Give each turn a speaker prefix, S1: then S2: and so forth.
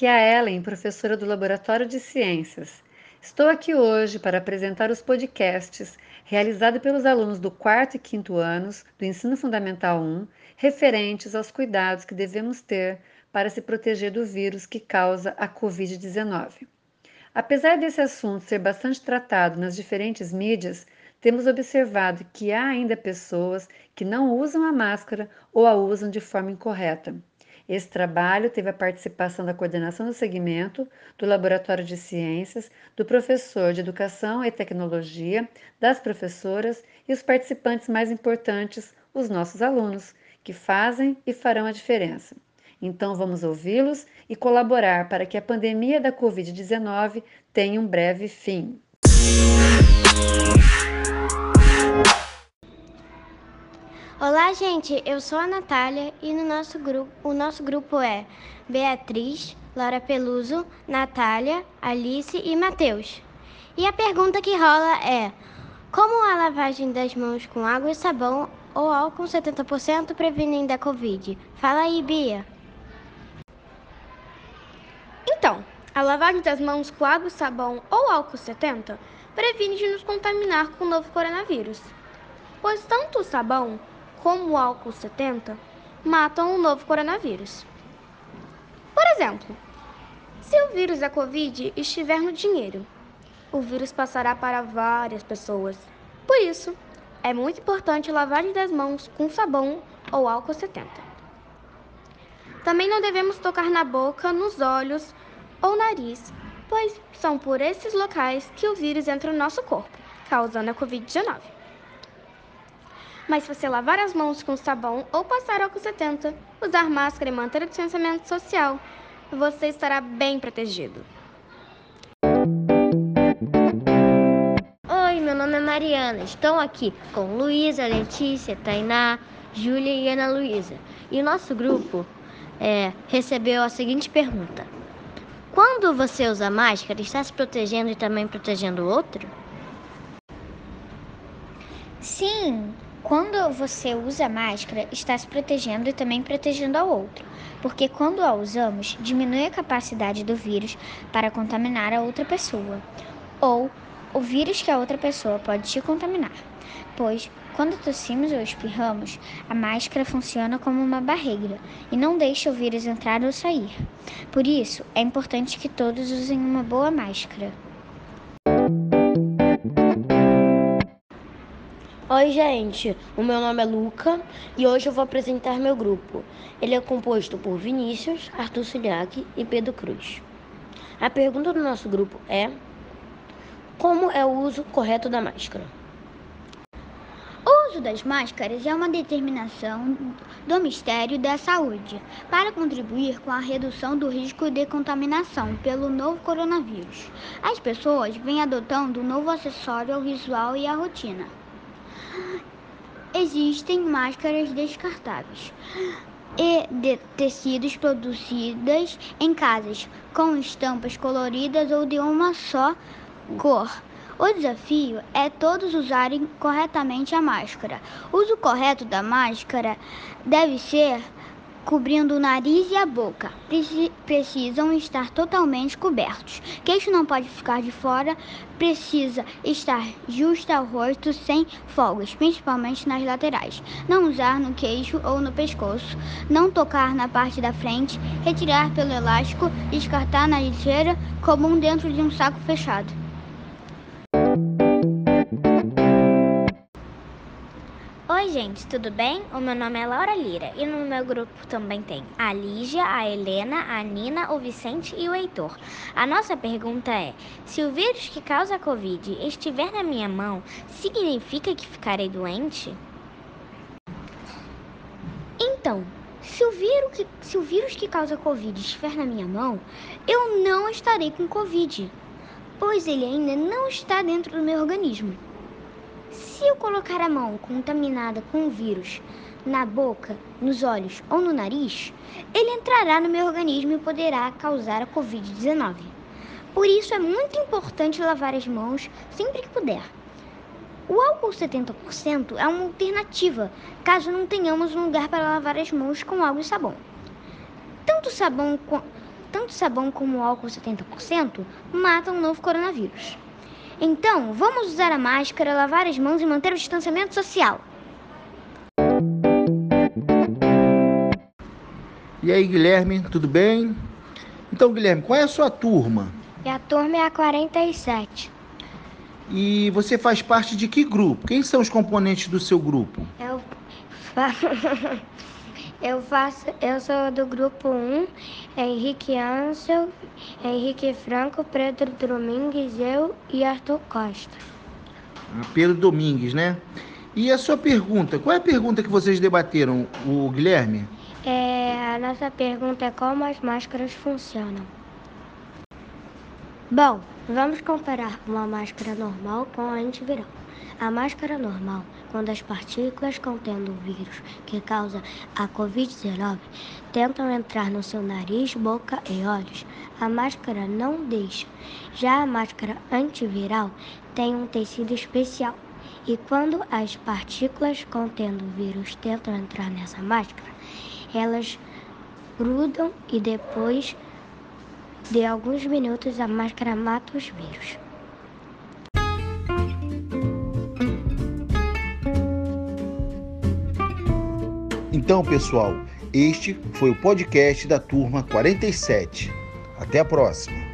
S1: aqui é a Ellen, professora do Laboratório de Ciências. Estou aqui hoje para apresentar os podcasts realizados pelos alunos do quarto e quinto anos do Ensino Fundamental 1, referentes aos cuidados que devemos ter para se proteger do vírus que causa a Covid-19. Apesar desse assunto ser bastante tratado nas diferentes mídias, temos observado que há ainda pessoas que não usam a máscara ou a usam de forma incorreta. Esse trabalho teve a participação da coordenação do segmento, do Laboratório de Ciências, do professor de Educação e Tecnologia, das professoras e os participantes mais importantes, os nossos alunos, que fazem e farão a diferença. Então vamos ouvi-los e colaborar para que a pandemia da Covid-19 tenha um breve fim.
S2: Gente. Eu sou a Natália e no nosso grupo, o nosso grupo é Beatriz, Laura Peluso, Natália, Alice e Matheus. E a pergunta que rola é: como a lavagem das mãos com água e sabão ou álcool 70% previnem da Covid? Fala aí, Bia.
S3: Então, a lavagem das mãos com água e sabão ou álcool 70 previne de nos contaminar com o novo coronavírus. Pois tanto o sabão como o álcool 70, matam o novo coronavírus. Por exemplo, se o vírus da Covid estiver no dinheiro, o vírus passará para várias pessoas. Por isso, é muito importante lavagem das mãos com sabão ou álcool 70. Também não devemos tocar na boca, nos olhos ou nariz, pois são por esses locais que o vírus entra no nosso corpo, causando a Covid-19. Mas se você lavar as mãos com sabão ou passar álcool 70, usar máscara e manter o distanciamento social, você estará bem protegido.
S4: Oi, meu nome é Mariana. Estou aqui com Luísa, Letícia, Tainá, Júlia e Ana Luísa. E o nosso grupo é, recebeu a seguinte pergunta: Quando você usa máscara, está se protegendo e também protegendo o outro?
S5: Sim, quando você usa máscara, está se protegendo e também protegendo ao outro, porque quando a usamos, diminui a capacidade do vírus para contaminar a outra pessoa, ou o vírus que a outra pessoa pode te contaminar, pois quando tossimos ou espirramos, a máscara funciona como uma barreira e não deixa o vírus entrar ou sair. Por isso, é importante que todos usem uma boa máscara.
S6: Oi, gente. O meu nome é Luca e hoje eu vou apresentar meu grupo. Ele é composto por Vinícius, Arthur Ciliac e Pedro Cruz. A pergunta do nosso grupo é: Como é o uso correto da máscara?
S5: O uso das máscaras é uma determinação do Ministério da Saúde para contribuir com a redução do risco de contaminação pelo novo coronavírus. As pessoas vêm adotando um novo acessório ao visual e à rotina. Existem máscaras descartáveis e de tecidos produzidas em casas com estampas coloridas ou de uma só cor. O desafio é todos usarem corretamente a máscara. O uso correto da máscara deve ser cobrindo o nariz e a boca. Preci precisam estar totalmente cobertos. Queixo não pode ficar de fora, precisa estar justo ao rosto, sem folgas, principalmente nas laterais. Não usar no queixo ou no pescoço. Não tocar na parte da frente, retirar pelo elástico, descartar na lixeira comum dentro de um saco fechado.
S7: Oi, gente, tudo bem? O meu nome é Laura Lira e no meu grupo também tem a Lígia, a Helena, a Nina, o Vicente e o Heitor. A nossa pergunta é: se o vírus que causa a Covid estiver na minha mão, significa que ficarei doente?
S2: Então, se o, vírus que, se o vírus que causa a Covid estiver na minha mão, eu não estarei com Covid, pois ele ainda não está dentro do meu organismo. Se eu colocar a mão contaminada com o vírus na boca, nos olhos ou no nariz, ele entrará no meu organismo e poderá causar a Covid-19. Por isso é muito importante lavar as mãos sempre que puder. O álcool 70% é uma alternativa caso não tenhamos um lugar para lavar as mãos com água e sabão. Tanto sabão tanto sabão como álcool 70% matam o novo coronavírus. Então, vamos usar a máscara, lavar as mãos e manter o distanciamento social.
S8: E aí, Guilherme, tudo bem? Então, Guilherme, qual é a sua turma?
S9: Minha turma é a 47.
S8: E você faz parte de que grupo? Quem são os componentes do seu grupo?
S9: Eu faço. eu faço. Eu sou do grupo 1, Henrique Ansel, Henrique Franco, Pedro Domingues, eu e Arthur Costa.
S8: Pedro Domingues, né? E a sua pergunta? Qual é a pergunta que vocês debateram, o Guilherme?
S9: É, a nossa pergunta é como as máscaras funcionam. Bom, vamos comparar uma máscara normal com a antiviral. A máscara normal, quando as partículas contendo o vírus que causa a Covid-19 tentam entrar no seu nariz, boca e olhos, a máscara não deixa. Já a máscara antiviral tem um tecido especial. E quando as partículas contendo o vírus tentam entrar nessa máscara, elas grudam e depois de alguns minutos a máscara mata os vírus.
S8: Então, pessoal, este foi o podcast da turma 47. Até a próxima.